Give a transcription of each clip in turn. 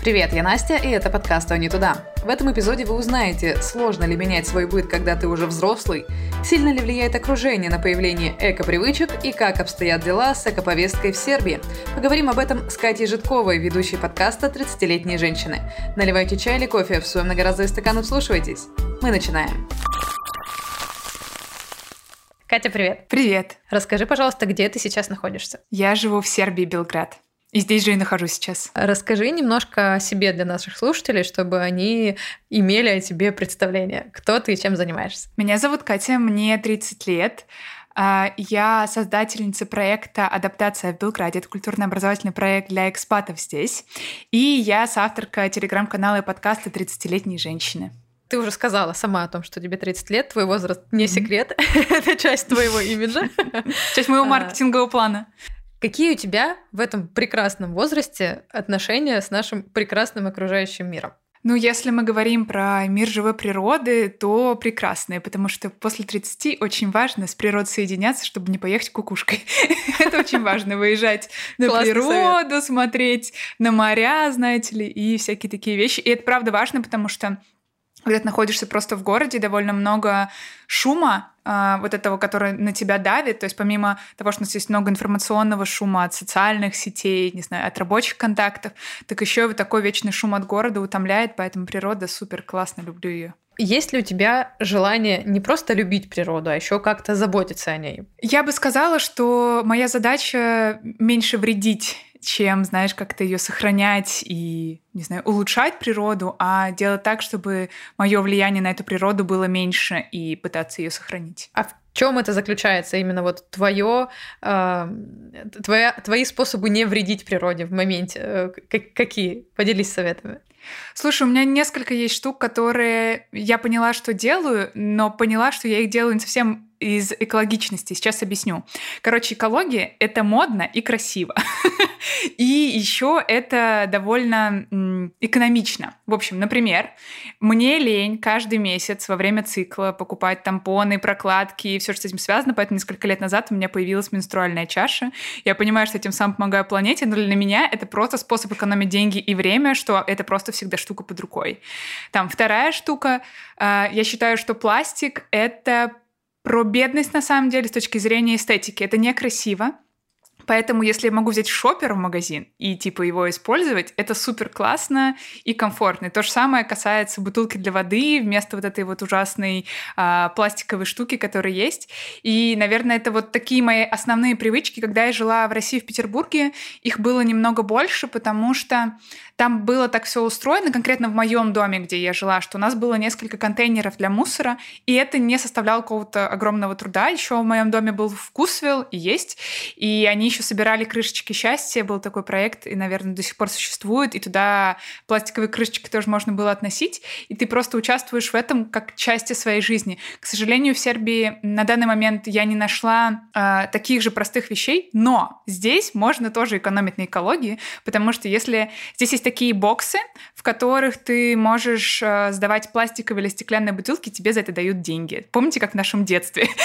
Привет, я Настя, и это подкаст «А не туда». В этом эпизоде вы узнаете, сложно ли менять свой быт, когда ты уже взрослый, сильно ли влияет окружение на появление эко-привычек и как обстоят дела с эко-повесткой в Сербии. Поговорим об этом с Катей Житковой, ведущей подкаста «30-летние женщины». Наливайте чай или кофе в свой многоразовый стакан и вслушивайтесь. Мы начинаем. Катя, привет. Привет. Расскажи, пожалуйста, где ты сейчас находишься? Я живу в Сербии, Белград. И здесь же и нахожусь сейчас. Расскажи немножко о себе для наших слушателей, чтобы они имели о тебе представление. Кто ты и чем занимаешься? Меня зовут Катя, мне 30 лет. А, я создательница проекта «Адаптация в Белграде». Это культурно-образовательный проект для экспатов здесь. И я соавторка телеграм-канала и подкаста «30-летние женщины». Ты уже сказала сама о том, что тебе 30 лет, твой возраст не секрет, это часть твоего имиджа. Часть моего а, маркетингового плана. Какие у тебя в этом прекрасном возрасте отношения с нашим прекрасным окружающим миром? Ну, если мы говорим про мир живой природы, то прекрасные, потому что после 30 очень важно с природой соединяться, чтобы не поехать кукушкой. Это очень важно, выезжать на природу, смотреть на моря, знаете ли, и всякие такие вещи. И это правда важно, потому что когда ты находишься просто в городе, довольно много шума, э, вот этого, который на тебя давит, то есть помимо того, что у нас есть много информационного шума от социальных сетей, не знаю, от рабочих контактов, так еще и вот такой вечный шум от города утомляет, поэтому природа супер классно, люблю ее. Есть ли у тебя желание не просто любить природу, а еще как-то заботиться о ней? Я бы сказала, что моя задача меньше вредить чем, знаешь, как-то ее сохранять и, не знаю, улучшать природу, а делать так, чтобы мое влияние на эту природу было меньше и пытаться ее сохранить. А в чем это заключается именно вот твое, э, твоя, твои способы не вредить природе в моменте? Э, какие? Поделись советами. Слушай, у меня несколько есть штук, которые я поняла, что делаю, но поняла, что я их делаю не совсем из экологичности. Сейчас объясню. Короче, экология — это модно и красиво. И еще это довольно экономично. В общем, например, мне лень каждый месяц во время цикла покупать тампоны, прокладки и все, что с этим связано, поэтому несколько лет назад у меня появилась менструальная чаша. Я понимаю, что этим сам помогаю планете, но для меня это просто способ экономить деньги и время, что это просто всегда штука под рукой. Там вторая штука. А, я считаю, что пластик — это про бедность на самом деле с точки зрения эстетики. Это некрасиво. Поэтому, если я могу взять шопер в магазин и типа его использовать, это супер классно и комфортно. И то же самое касается бутылки для воды вместо вот этой вот ужасной а, пластиковой штуки, которая есть. И, наверное, это вот такие мои основные привычки. Когда я жила в России, в Петербурге, их было немного больше, потому что там было так все устроено, конкретно в моем доме, где я жила, что у нас было несколько контейнеров для мусора, и это не составляло какого-то огромного труда. Еще в моем доме был вкусвилл и есть, и они еще собирали крышечки счастья, был такой проект, и, наверное, до сих пор существует, и туда пластиковые крышечки тоже можно было относить, и ты просто участвуешь в этом как части своей жизни. К сожалению, в Сербии на данный момент я не нашла э, таких же простых вещей, но здесь можно тоже экономить на экологии, потому что если здесь есть такие боксы, в которых ты можешь э, сдавать пластиковые или стеклянные бутылки, тебе за это дают деньги. Помните, как в нашем детстве?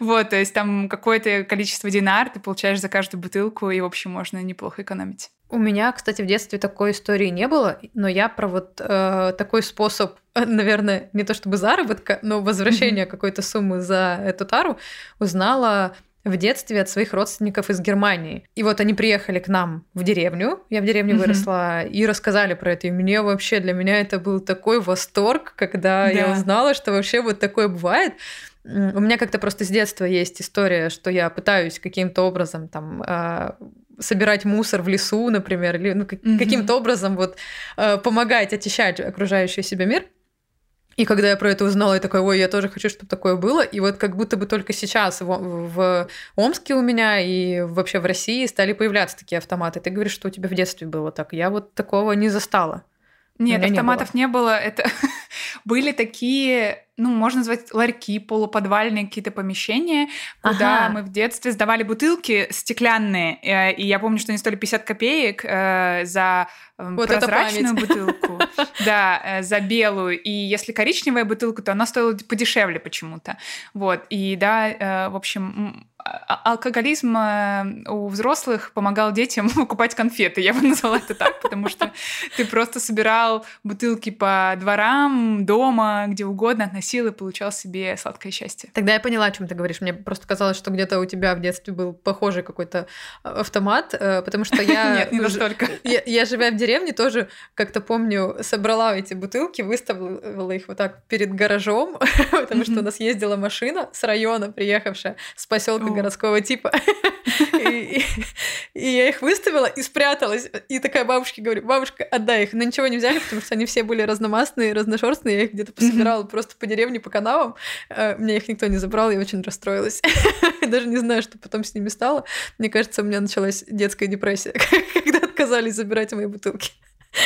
Вот, то есть там какое-то количество динар ты получаешь за каждую бутылку, и, в общем, можно неплохо экономить. У меня, кстати, в детстве такой истории не было, но я про вот э, такой способ, наверное, не то чтобы заработка, но возвращения какой-то суммы за эту тару узнала в детстве от своих родственников из Германии. И вот они приехали к нам в деревню, я в деревне mm-hmm. выросла, и рассказали про это. И мне вообще, для меня это был такой восторг, когда да. я узнала, что вообще вот такое бывает. У меня как-то просто с детства есть история, что я пытаюсь каким-то образом там а, собирать мусор в лесу, например, или ну, mm-hmm. каким-то образом вот а, помогать очищать окружающий себя мир. И когда я про это узнала, я такая, ой, я тоже хочу, чтобы такое было. И вот как будто бы только сейчас в, в Омске у меня и вообще в России стали появляться такие автоматы. Ты говоришь, что у тебя в детстве было так. Я вот такого не застала. Нет, автоматов не было. не было. Это были такие ну, можно назвать ларьки, полуподвальные какие-то помещения, куда ага. мы в детстве сдавали бутылки стеклянные. Э, и я помню, что они стоили 50 копеек э, за эм, вот прозрачную бутылку, да, э, за белую. И если коричневая бутылка, то она стоила подешевле почему-то. Вот. И да, в общем, алкоголизм э, у взрослых помогал детям покупать конфеты. Я бы назвала это так, потому что ты просто собирал бутылки по дворам, дома, где угодно, относил и получал себе сладкое счастье. Тогда я поняла, о чем ты говоришь. Мне просто казалось, что где-то у тебя в детстве был похожий какой-то а, автомат, э, потому что я... Нет, не настолько. Я, я, живя в деревне, тоже как-то помню, собрала эти бутылки, выставила их вот так перед гаражом, потому что у нас ездила машина с района, приехавшая с поселка городского типа. И, и, я их выставила и спряталась. И такая бабушке говорю, бабушка, отдай их. Но ничего не взяли, потому что они все были разномастные, разношерстные. Я их где-то пособирала просто по деревне, по канавам. Э, мне их никто не забрал, я очень расстроилась. Даже не знаю, что потом с ними стало. Мне кажется, у меня началась детская депрессия, когда отказались забирать мои бутылки.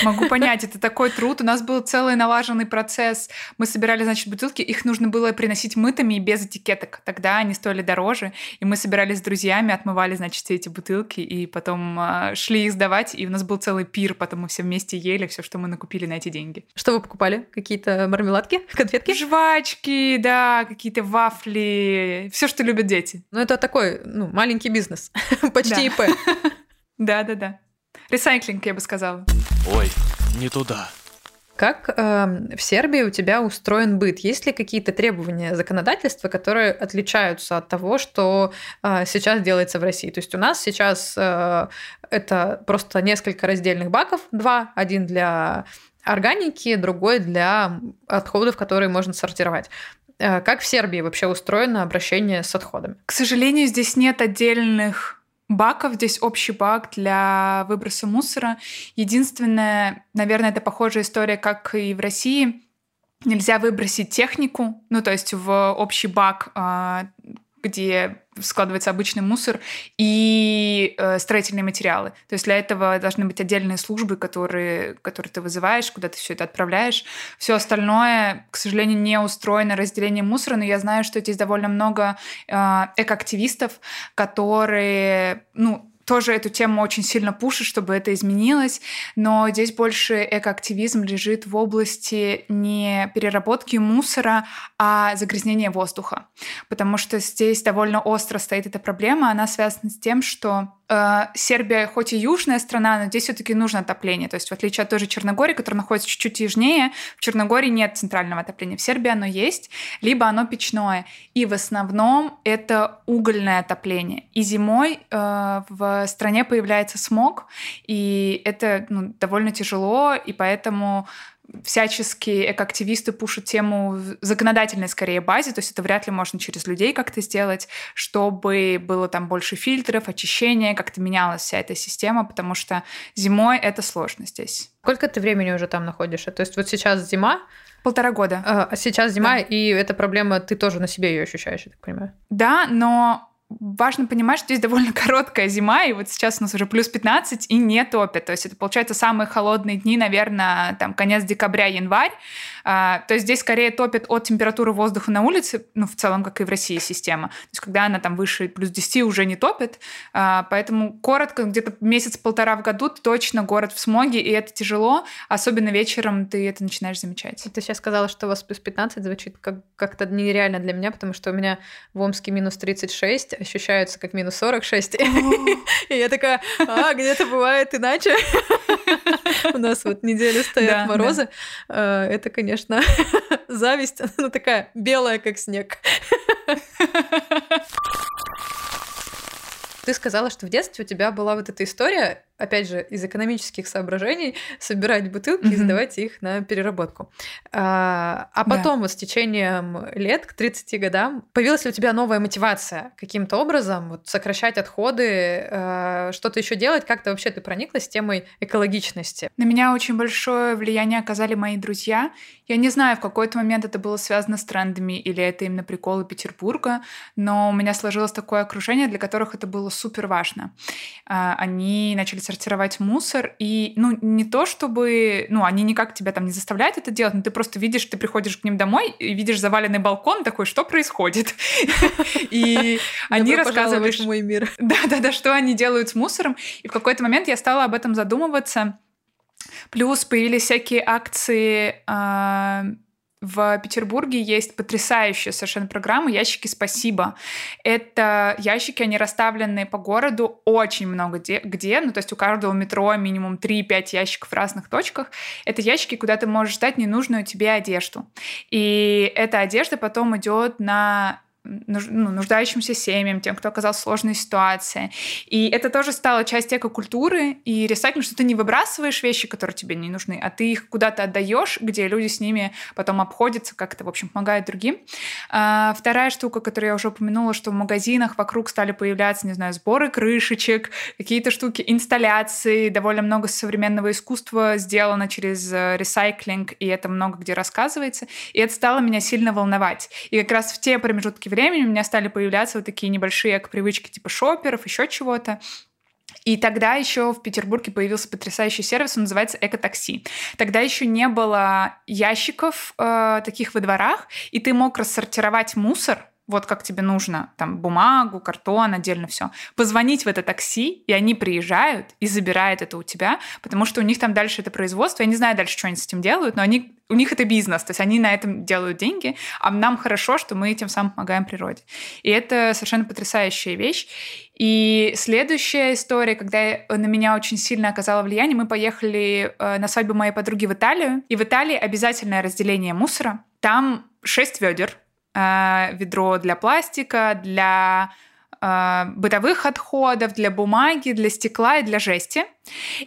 Могу понять, это такой труд. У нас был целый налаженный процесс. Мы собирали, значит, бутылки, их нужно было приносить мытыми и без этикеток. Тогда они стоили дороже. И мы собирались с друзьями, отмывали, значит, все эти бутылки, и потом э, шли их сдавать. И у нас был целый пир, потом мы все вместе ели все, что мы накупили на эти деньги. Что вы покупали? Какие-то мармеладки, конфетки? Жвачки, да, какие-то вафли, все, что любят дети. Ну, это такой, ну, маленький бизнес. Почти ИП. Да-да-да. Ресайклинг, я бы сказала. Ой, не туда. Как э, в Сербии у тебя устроен быт? Есть ли какие-то требования законодательства, которые отличаются от того, что э, сейчас делается в России? То есть у нас сейчас э, это просто несколько раздельных баков, два, один для органики, другой для отходов, которые можно сортировать. Э, как в Сербии вообще устроено обращение с отходами? К сожалению, здесь нет отдельных баков. Здесь общий бак для выброса мусора. Единственное, наверное, это похожая история, как и в России. Нельзя выбросить технику, ну то есть в общий бак а, где складывается обычный мусор, и э, строительные материалы. То есть для этого должны быть отдельные службы, которые, которые ты вызываешь, куда ты все это отправляешь. Все остальное, к сожалению, не устроено разделение мусора, но я знаю, что здесь довольно много э, экоактивистов, которые, ну, тоже эту тему очень сильно пушит, чтобы это изменилось, но здесь больше экоактивизм лежит в области не переработки мусора, а загрязнения воздуха. Потому что здесь довольно остро стоит эта проблема, она связана с тем, что Сербия хоть и южная страна, но здесь все-таки нужно отопление. То есть в отличие от той же Черногории, которая находится чуть-чуть южнее, в Черногории нет центрального отопления. В Сербии оно есть, либо оно печное. И в основном это угольное отопление. И зимой э, в стране появляется смог, и это ну, довольно тяжело, и поэтому всячески экоактивисты пушат тему в законодательной скорее базе, то есть это вряд ли можно через людей как-то сделать, чтобы было там больше фильтров, очищения, как-то менялась вся эта система, потому что зимой это сложно здесь. Сколько ты времени уже там находишься? То есть вот сейчас зима, Полтора года. А сейчас зима, да. и эта проблема, ты тоже на себе ее ощущаешь, я так понимаю. Да, но важно понимать, что здесь довольно короткая зима, и вот сейчас у нас уже плюс 15 и не топит. То есть это, получается, самые холодные дни, наверное, там конец декабря, январь. А, то есть здесь скорее топит от температуры воздуха на улице, ну, в целом, как и в России система. То есть когда она там выше плюс 10 уже не топит. А, поэтому коротко, где-то месяц-полтора в году точно город в смоге, и это тяжело. Особенно вечером ты это начинаешь замечать. Ты сейчас сказала, что у вас плюс 15 звучит как- как-то нереально для меня, потому что у меня в Омске минус 36, ощущаются как минус 46. И я такая, а, где-то бывает иначе. У нас вот неделю стоят морозы. А, это, конечно, зависть. Она такая белая, как снег. Ты сказала, что в детстве у тебя была вот эта история, опять же, из экономических соображений, собирать бутылки mm-hmm. и сдавать их на переработку. А, а потом, да. вот с течением лет, к 30 годам, появилась ли у тебя новая мотивация каким-то образом вот, сокращать отходы, а, что-то еще делать? Как-то вообще ты прониклась темой экологичности? На меня очень большое влияние оказали мои друзья. Я не знаю, в какой-то момент это было связано с трендами или это именно приколы Петербурга, но у меня сложилось такое окружение, для которых это было супер важно. А, они начали сортировать мусор. И, ну, не то чтобы... Ну, они никак тебя там не заставляют это делать, но ты просто видишь, ты приходишь к ним домой и видишь заваленный балкон, такой, что происходит? И они рассказывают... мой мир. Да-да-да, что они делают с мусором. И в какой-то момент я стала об этом задумываться. Плюс появились всякие акции а, в Петербурге есть потрясающая совершенно программа «Ящики спасибо». Это ящики, они расставлены по городу очень много где, где ну то есть у каждого метро минимум 3-5 ящиков в разных точках. Это ящики, куда ты можешь ждать ненужную тебе одежду. И эта одежда потом идет на ну, нуждающимся семьям, тем, кто оказался в сложной ситуации. И это тоже стало частью экокультуры и ресайклинг, что ты не выбрасываешь вещи, которые тебе не нужны, а ты их куда-то отдаешь, где люди с ними потом обходятся, как-то, в общем, помогают другим. А, вторая штука, которую я уже упомянула, что в магазинах вокруг стали появляться, не знаю, сборы крышечек, какие-то штуки, инсталляции, довольно много современного искусства сделано через э, ресайклинг, и это много где рассказывается. И это стало меня сильно волновать. И как раз в те промежутки времени у меня стали появляться вот такие небольшие привычки типа шоперов, еще чего-то. И тогда еще в Петербурге появился потрясающий сервис, он называется Экотакси. Тогда еще не было ящиков э, таких во дворах, и ты мог рассортировать мусор вот как тебе нужно, там, бумагу, картон, отдельно все. Позвонить в это такси, и они приезжают и забирают это у тебя, потому что у них там дальше это производство. Я не знаю дальше, что они с этим делают, но они, у них это бизнес, то есть они на этом делают деньги, а нам хорошо, что мы этим самым помогаем природе. И это совершенно потрясающая вещь. И следующая история, когда на меня очень сильно оказало влияние, мы поехали э, на свадьбу моей подруги в Италию, и в Италии обязательное разделение мусора. Там шесть ведер, ведро для пластика, для э, бытовых отходов, для бумаги, для стекла и для жести.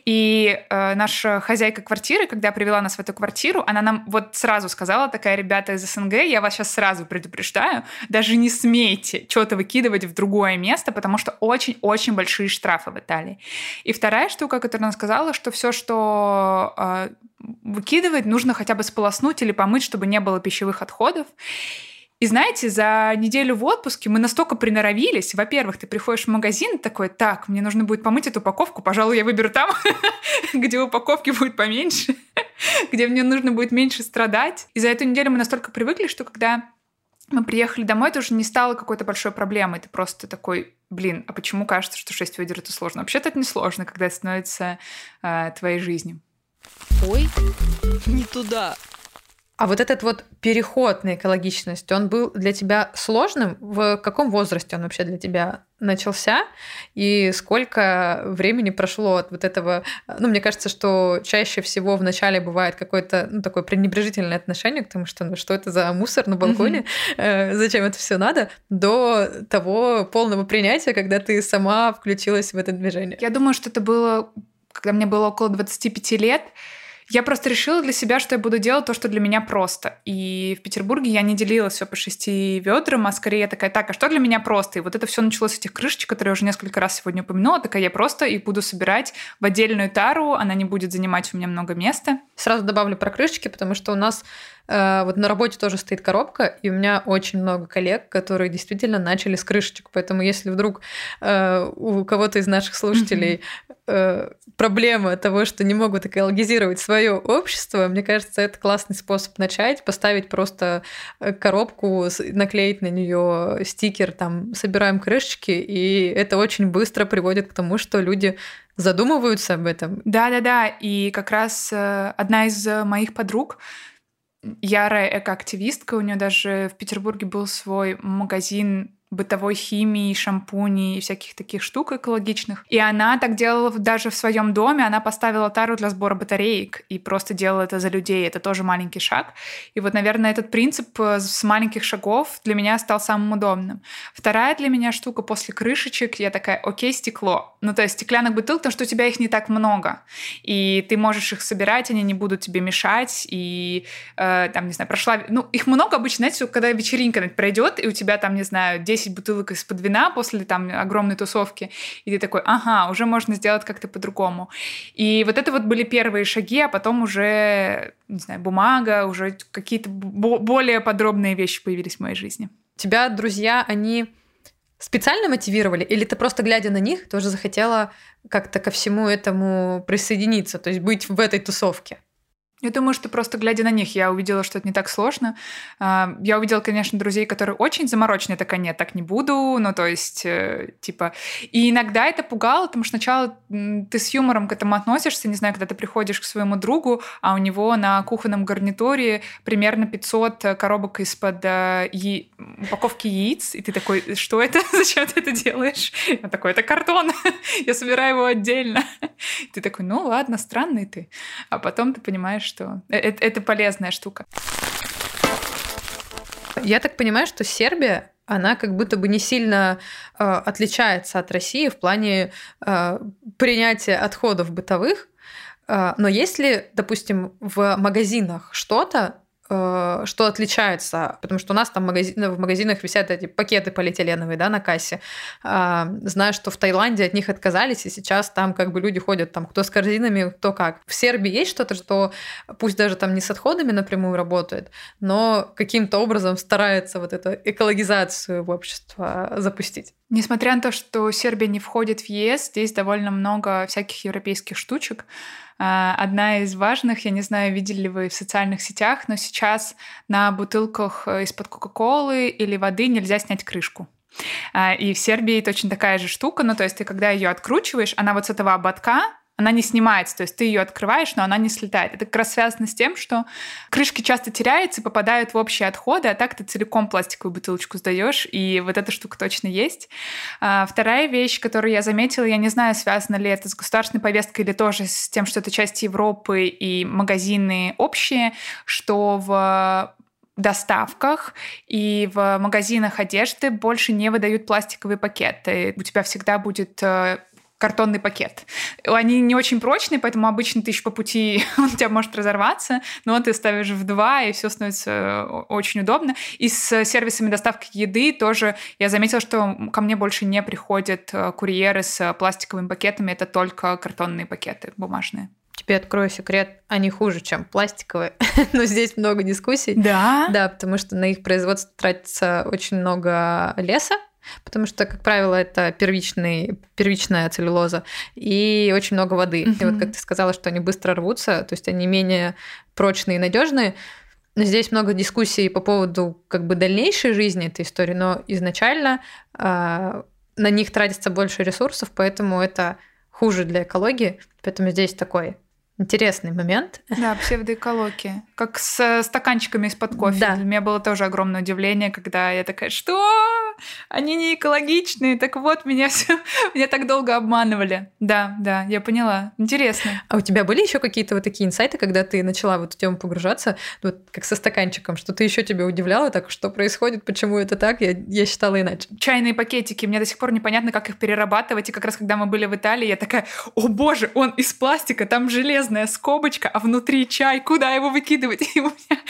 И э, наша хозяйка квартиры, когда привела нас в эту квартиру, она нам вот сразу сказала, такая, ребята из СНГ, я вас сейчас сразу предупреждаю, даже не смейте что-то выкидывать в другое место, потому что очень-очень большие штрафы в Италии. И вторая штука, которую она сказала, что все, что э, выкидывать, нужно хотя бы сполоснуть или помыть, чтобы не было пищевых отходов. И знаете, за неделю в отпуске мы настолько приноровились. Во-первых, ты приходишь в магазин такой, так, мне нужно будет помыть эту упаковку, пожалуй, я выберу там, где упаковки будет поменьше, где мне нужно будет меньше страдать. И за эту неделю мы настолько привыкли, что когда мы приехали домой, это уже не стало какой-то большой проблемой. Ты просто такой, блин, а почему кажется, что 6 ведер это сложно? Вообще-то это не сложно, когда это становится э, твоей жизнью. Ой, не туда. А вот этот вот переход на экологичность, он был для тебя сложным? В каком возрасте он вообще для тебя начался? И сколько времени прошло от вот этого? Ну, мне кажется, что чаще всего в начале бывает какое-то ну, такое пренебрежительное отношение к тому, что ну, что это за мусор на балконе, mm-hmm. зачем это все надо, до того полного принятия, когда ты сама включилась в это движение. Я думаю, что это было, когда мне было около 25 лет, я просто решила для себя, что я буду делать то, что для меня просто. И в Петербурге я не делила все по шести ведрам, а скорее я такая, так, а что для меня просто? И вот это все началось с этих крышечек, которые я уже несколько раз сегодня упомянула. Такая я просто их буду собирать в отдельную тару, она не будет занимать у меня много места. Сразу добавлю про крышечки, потому что у нас Э, вот на работе тоже стоит коробка, и у меня очень много коллег, которые действительно начали с крышечек. Поэтому если вдруг э, у кого-то из наших слушателей э, проблема того, что не могут экологизировать свое общество, мне кажется, это классный способ начать, поставить просто коробку, наклеить на нее стикер, там, собираем крышечки, и это очень быстро приводит к тому, что люди задумываются об этом. Да-да-да, и как раз одна из моих подруг ярая экоактивистка. У нее даже в Петербурге был свой магазин бытовой химии, шампуней и всяких таких штук экологичных. И она так делала даже в своем доме. Она поставила тару для сбора батареек и просто делала это за людей. Это тоже маленький шаг. И вот, наверное, этот принцип э, с маленьких шагов для меня стал самым удобным. Вторая для меня штука после крышечек, я такая, окей, стекло. Ну, то есть стеклянных бутылок, потому что у тебя их не так много. И ты можешь их собирать, они не будут тебе мешать. И э, там, не знаю, прошла... Ну, их много обычно, знаете, когда вечеринка пройдет, и у тебя там, не знаю, 10 10 бутылок из-под вина после там огромной тусовки, и ты такой, ага, уже можно сделать как-то по-другому. И вот это вот были первые шаги, а потом уже, не знаю, бумага, уже какие-то более подробные вещи появились в моей жизни. тебя друзья, они специально мотивировали, или ты просто глядя на них тоже захотела как-то ко всему этому присоединиться, то есть быть в этой тусовке? Я думаю, что просто глядя на них, я увидела, что это не так сложно. А, я увидела, конечно, друзей, которые очень заморочены. Такая, нет, так не буду. Ну, то есть, э, типа... И иногда это пугало, потому что сначала ты с юмором к этому относишься. Не знаю, когда ты приходишь к своему другу, а у него на кухонном гарнитуре примерно 500 коробок из-под э, я... упаковки яиц. И ты такой, что это? Зачем ты это делаешь? Я такой, это картон. я собираю его отдельно. ты такой, ну ладно, странный ты. А потом ты понимаешь, что это, это полезная штука. Я так понимаю, что Сербия она как будто бы не сильно э, отличается от России в плане э, принятия отходов бытовых. Э, но если, допустим, в магазинах что-то, Э, что отличается, потому что у нас там магазин, в магазинах висят эти пакеты полиэтиленовые, да, на кассе. Знаю, что в Таиланде от них отказались, и сейчас там как бы люди ходят там кто с корзинами, кто как. В Сербии есть что-то, что пусть даже там не с отходами напрямую работает, но каким-то образом старается вот эту экологизацию в общество запустить. Несмотря на то, что Сербия не входит в ЕС, здесь довольно много всяких европейских штучек. А, одна из важных, я не знаю, видели ли вы в социальных сетях, но сейчас на бутылках э, из-под Кока-Колы или воды нельзя снять крышку. А, и в Сербии точно такая же штука, ну то есть ты когда ее откручиваешь, она вот с этого ободка она не снимается, то есть ты ее открываешь, но она не слетает. Это как раз связано с тем, что крышки часто теряются попадают в общие отходы, а так ты целиком пластиковую бутылочку сдаешь, и вот эта штука точно есть. А, вторая вещь, которую я заметила, я не знаю, связано ли это с государственной повесткой или тоже с тем, что это часть Европы и магазины общие, что в доставках и в магазинах одежды больше не выдают пластиковые пакеты. У тебя всегда будет э, картонный пакет. Они не очень прочные, поэтому обычно ты еще по пути он у тебя может разорваться, но ты ставишь в два, и все становится э, очень удобно. И с сервисами доставки еды тоже я заметила, что ко мне больше не приходят э, курьеры с пластиковыми пакетами, это только картонные пакеты бумажные. Тебе открою секрет, они хуже, чем пластиковые, но здесь много дискуссий. Да? Да, потому что на их производство тратится очень много леса, Потому что, как правило, это первичный, первичная целлюлоза и очень много воды. Mm-hmm. И вот как ты сказала, что они быстро рвутся, то есть они менее прочные и надежные. Здесь много дискуссий по поводу как бы дальнейшей жизни этой истории, но изначально э, на них тратится больше ресурсов, поэтому это хуже для экологии. Поэтому здесь такой Интересный момент. Да, псевдоэкология. Как с стаканчиками из-под кофе. Да. Для меня было тоже огромное удивление, когда я такая, что? Они не экологичные. Так вот, меня все, меня так долго обманывали. Да, да, я поняла. Интересно. А у тебя были еще какие-то вот такие инсайты, когда ты начала в эту тему погружаться, вот как со стаканчиком, что-то еще тебя удивляло, так что происходит, почему это так? Я, я считала иначе. Чайные пакетики. Мне до сих пор непонятно, как их перерабатывать. И как раз когда мы были в Италии, я такая, о боже, он из пластика, там железная скобочка, а внутри чай, куда его выкидывать? И у меня...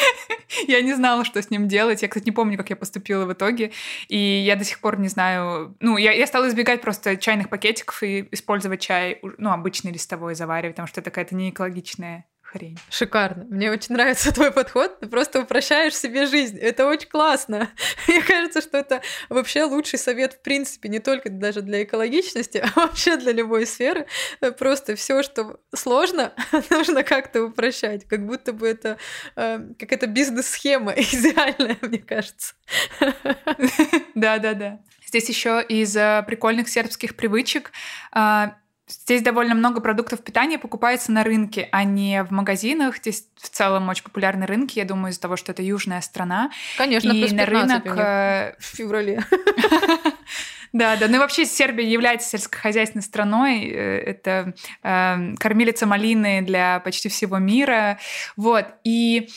я не знала, что с ним делать. Я, кстати, не помню, как я поступила в итоге. И я до сих пор не знаю... Ну, я, я стала избегать просто чайных пакетиков и использовать чай, ну, обычный листовой заваривать, потому что это какая-то не экологичная хрень. Шикарно. Мне очень нравится твой подход. Ты просто упрощаешь себе жизнь. Это очень классно. Мне кажется, что это вообще лучший совет в принципе, не только даже для экологичности, а вообще для любой сферы. Просто все, что сложно, нужно как-то упрощать. Как будто бы это э, какая-то бизнес-схема идеальная, мне кажется. Да-да-да. Здесь еще из э, прикольных сербских привычек а, Здесь довольно много продуктов питания покупается на рынке, а не в магазинах. Здесь в целом очень популярны рынки, я думаю, из-за того, что это южная страна. Конечно, и на рынок э, в феврале. Да, да. Ну и вообще Сербия является сельскохозяйственной страной. Э, это э, кормилица малины для почти всего мира. Вот. И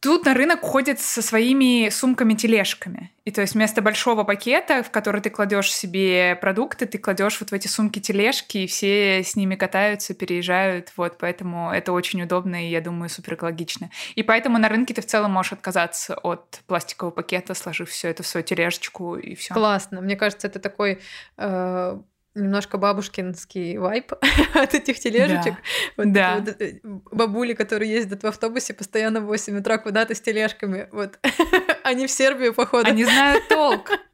Тут на рынок ходят со своими сумками-тележками. И то есть вместо большого пакета, в который ты кладешь себе продукты, ты кладешь вот в эти сумки-тележки, и все с ними катаются, переезжают. Вот, поэтому это очень удобно и, я думаю, супер экологично. И поэтому на рынке ты в целом можешь отказаться от пластикового пакета, сложив все это в свою тележечку и все. Классно. Мне кажется, это такой э, немножко бабушкинский вайп от этих тележечек. Да. Вот да. Вот, э, бабули, которые ездят в автобусе постоянно в 8 утра куда-то с тележками. Вот. Они в Сербию, походу. Они знают толк.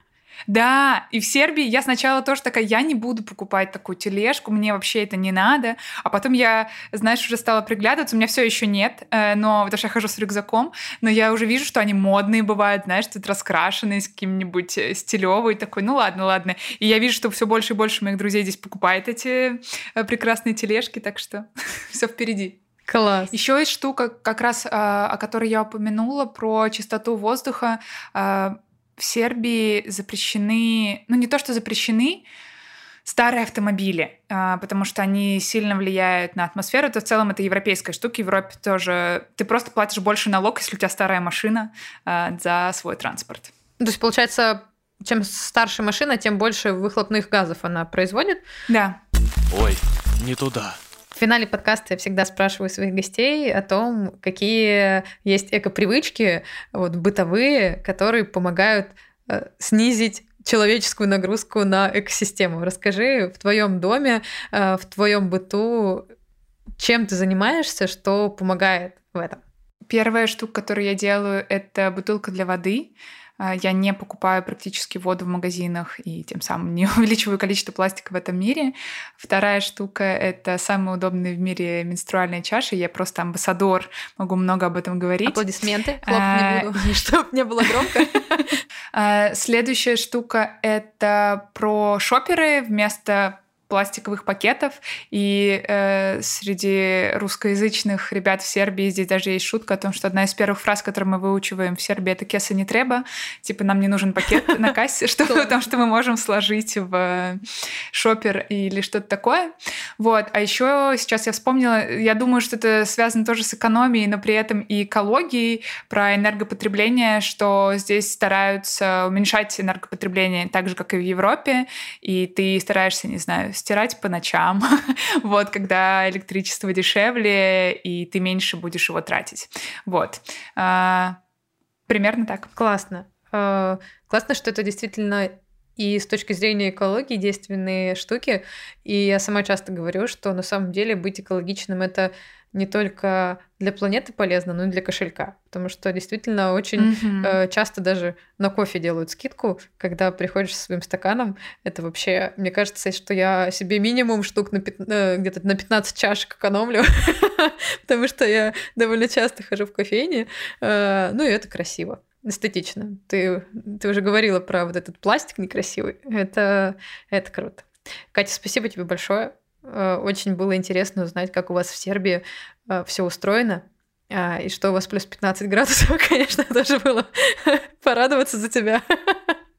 Да, и в Сербии я сначала тоже такая, я не буду покупать такую тележку, мне вообще это не надо. А потом я, знаешь, уже стала приглядываться, у меня все еще нет, э, но потому что я хожу с рюкзаком, но я уже вижу, что они модные бывают, знаешь, тут раскрашенные с каким-нибудь э, стилевый такой, ну ладно, ладно. И я вижу, что все больше и больше моих друзей здесь покупает эти э, прекрасные тележки, так что все впереди. Класс. Еще есть штука, как раз о которой я упомянула, про чистоту воздуха в Сербии запрещены, ну не то что запрещены, старые автомобили, а, потому что они сильно влияют на атмосферу. Это в целом это европейская штука. В Европе тоже ты просто платишь больше налог, если у тебя старая машина а, за свой транспорт. То есть, получается, чем старше машина, тем больше выхлопных газов она производит? Да. Ой, не туда. В финале подкаста я всегда спрашиваю своих гостей о том, какие есть эко-привычки вот, бытовые, которые помогают э, снизить человеческую нагрузку на экосистему. Расскажи в твоем доме, э, в твоем быту, чем ты занимаешься, что помогает в этом? Первая штука, которую я делаю, это бутылка для воды. А, я не покупаю практически воду в магазинах и тем самым не увеличиваю количество пластика в этом мире. Вторая штука — это самые удобные в мире менструальные чаши. Я просто амбассадор, могу много об этом говорить. Аплодисменты. Хлопать не буду, чтобы не было громко. А, следующая штука — это про шоперы вместо пластиковых пакетов. И э, среди русскоязычных ребят в Сербии здесь даже есть шутка о том, что одна из первых фраз, которую мы выучиваем в Сербии, это «кеса не треба». Типа нам не нужен пакет на кассе, что потому что мы можем сложить в шопер или что-то такое. Вот. А еще сейчас я вспомнила, я думаю, что это связано тоже с экономией, но при этом и экологией, про энергопотребление, что здесь стараются уменьшать энергопотребление так же, как и в Европе, и ты стараешься, не знаю, стирать по ночам, вот, когда электричество дешевле, и ты меньше будешь его тратить. Вот. А, примерно так. Классно. А, классно, что это действительно и с точки зрения экологии действенные штуки. И я сама часто говорю, что на самом деле быть экологичным это не только для планеты полезно, но и для кошелька. Потому что действительно очень mm-hmm. э, часто даже на кофе делают скидку, когда приходишь со своим стаканом. Это вообще, мне кажется, что я себе минимум штук на пят... э, где-то на 15 чашек экономлю, потому что я довольно часто хожу в кофейне. Э, ну и это красиво эстетично. Ты, ты уже говорила про вот этот пластик некрасивый. Это, это круто. Катя, спасибо тебе большое. Э, очень было интересно узнать, как у вас в Сербии э, все устроено. А, и что у вас плюс 15 градусов, конечно, тоже было порадоваться за тебя.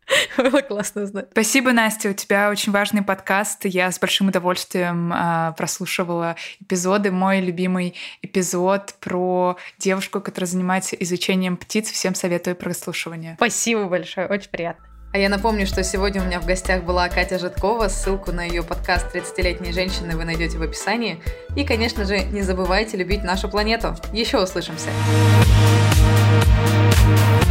Было классно узнать. Спасибо, Настя. У тебя очень важный подкаст. Я с большим удовольствием э, прослушивала эпизоды. Мой любимый эпизод про девушку, которая занимается изучением птиц. Всем советую прослушивание. Спасибо большое. Очень приятно. А я напомню, что сегодня у меня в гостях была Катя Житкова. Ссылку на ее подкаст «30-летние женщины» вы найдете в описании. И, конечно же, не забывайте любить нашу планету. Еще услышимся. thank you